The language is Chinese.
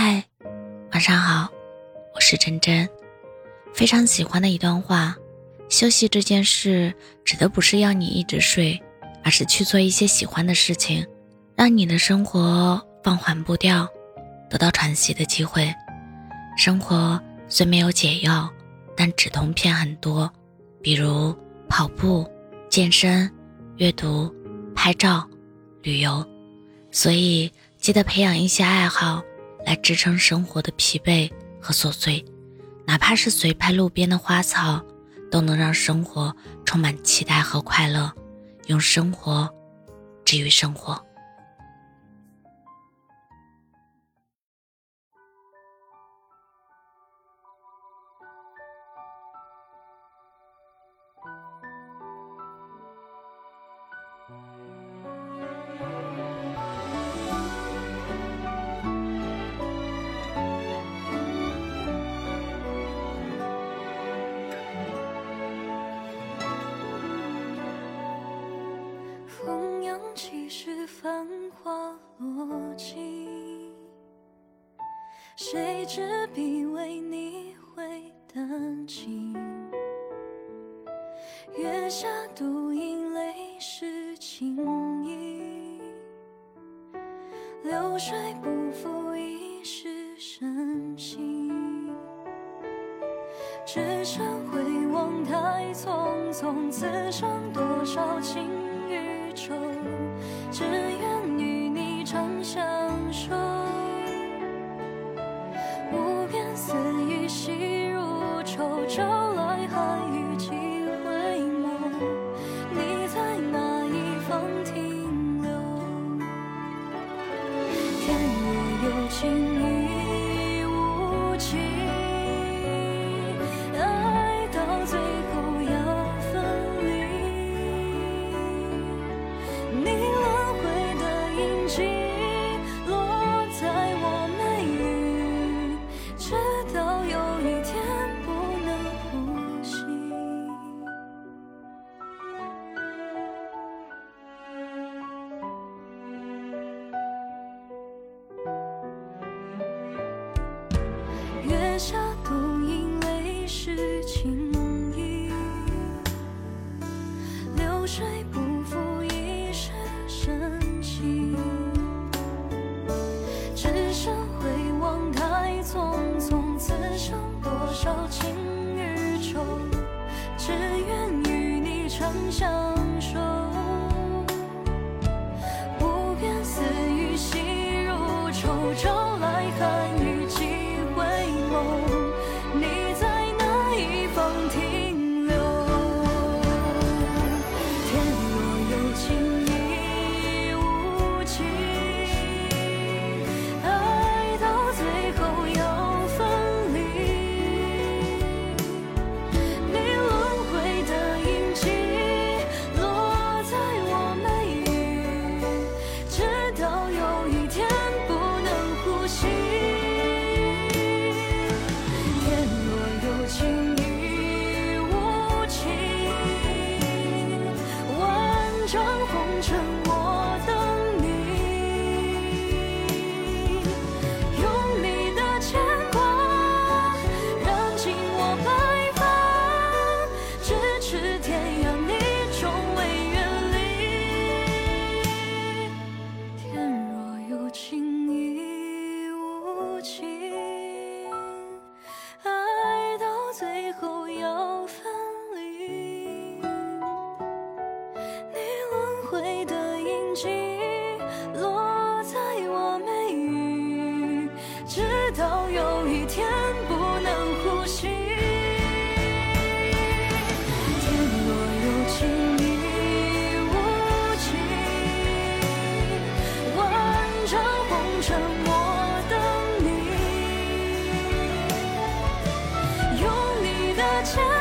嗨，晚上好，我是真真。非常喜欢的一段话：休息这件事，指的不是要你一直睡，而是去做一些喜欢的事情，让你的生活放缓步调，得到喘息的机会。生活虽没有解药，但止痛片很多，比如跑步、健身、阅读、拍照、旅游。所以，记得培养一些爱好。来支撑生活的疲惫和琐碎，哪怕是随拍路边的花草，都能让生活充满期待和快乐。用生活治愈生活。谁执笔为你会丹青？月下独饮泪湿青衣，流水不负一世深情。只身回望太匆匆，此生多少情与愁。只愿朝来寒雨几回眸你在哪一方停留？天若有情亦无情爱到最后要分离。你轮回的印记是情意，流水不负一世深情。只身回望太匆匆，此生多少情与愁，只愿与你长相守。无边丝雨细如愁，朝来寒雨。直到有一天不能呼吸。天若有情亦无情万丈红尘我等你。用你的牵